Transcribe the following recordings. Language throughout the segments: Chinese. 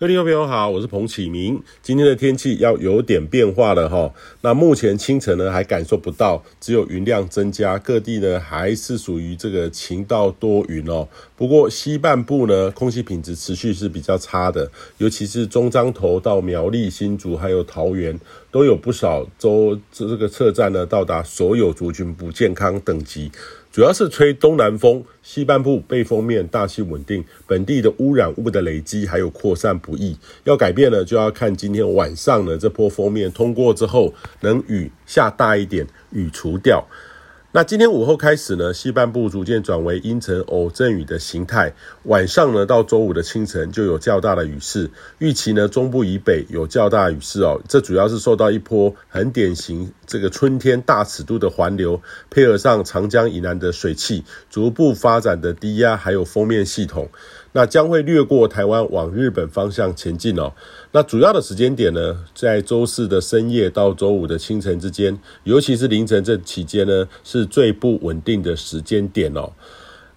各位听众朋友好，我是彭启明。今天的天气要有点变化了哈。那目前清晨呢还感受不到，只有云量增加，各地呢还是属于这个晴到多云哦。不过西半部呢空气品质持续是比较差的，尤其是中彰头到苗栗、新竹还有桃园，都有不少州这个测站呢到达所有族群不健康等级。主要是吹东南风，西半部背风面大气稳定，本地的污染物的累积还有扩散不易。要改变呢，就要看今天晚上的这波封面通过之后，能雨下大一点，雨除掉。那今天午后开始呢，西半部逐渐转为阴沉偶阵雨的形态。晚上呢，到周五的清晨就有较大的雨势。预期呢，中部以北有较大雨势哦。这主要是受到一波很典型这个春天大尺度的环流，配合上长江以南的水汽逐步发展的低压，还有锋面系统。那将会掠过台湾往日本方向前进哦。那主要的时间点呢，在周四的深夜到周五的清晨之间，尤其是凌晨这期间呢，是最不稳定的时间点哦。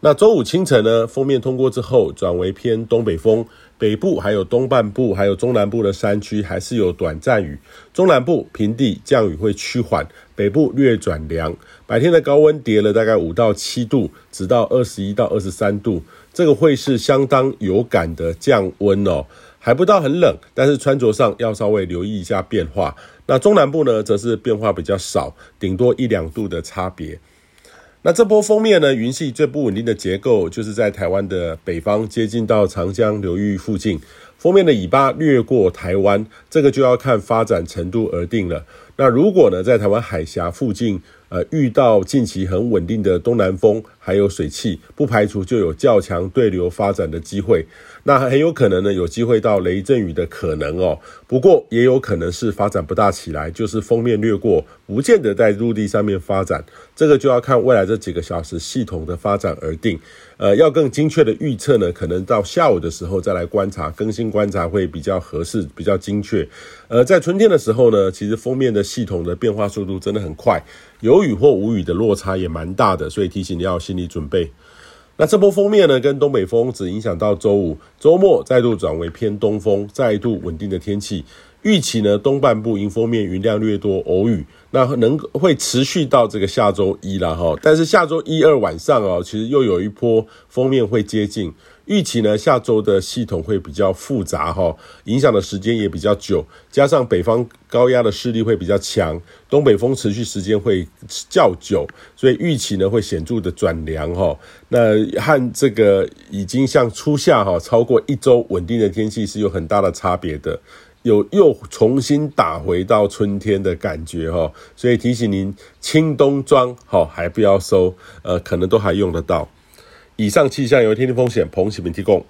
那周五清晨呢，封面通过之后，转为偏东北风，北部还有东半部还有中南部的山区还是有短暂雨，中南部平地降雨会趋缓，北部略转凉。白天的高温跌了大概五到七度，直到二十一到二十三度。这个会是相当有感的降温哦，还不到很冷，但是穿着上要稍微留意一下变化。那中南部呢，则是变化比较少，顶多一两度的差别。那这波封面呢，云系最不稳定的结构，就是在台湾的北方，接近到长江流域附近。封面的尾巴掠过台湾，这个就要看发展程度而定了。那如果呢，在台湾海峡附近，呃，遇到近期很稳定的东南风，还有水汽，不排除就有较强对流发展的机会。那很有可能呢，有机会到雷阵雨的可能哦。不过也有可能是发展不大起来，就是封面掠过，不见得在陆地上面发展。这个就要看未来这几个小时系统的发展而定。呃，要更精确的预测呢，可能到下午的时候再来观察，更新观察会比较合适，比较精确。呃，在春天的时候呢，其实封面的系统的变化速度真的很快。有雨或无雨的落差也蛮大的，所以提醒你要心理准备。那这波封面呢，跟东北风只影响到周五，周末再度转为偏东风，再度稳定的天气。预期呢，东半部迎风面云量略多，偶雨，那能会持续到这个下周一了哈。但是下周一二晚上哦，其实又有一波锋面会接近。预期呢，下周的系统会比较复杂哈，影响的时间也比较久，加上北方高压的势力会比较强，东北风持续时间会较久，所以预期呢会显著的转凉哈。那和这个已经像初夏哈超过一周稳定的天气是有很大的差别的。有又重新打回到春天的感觉哈，所以提醒您轻冬装好还不要收，呃，可能都还用得到。以上气象由天气风险彭启明提供。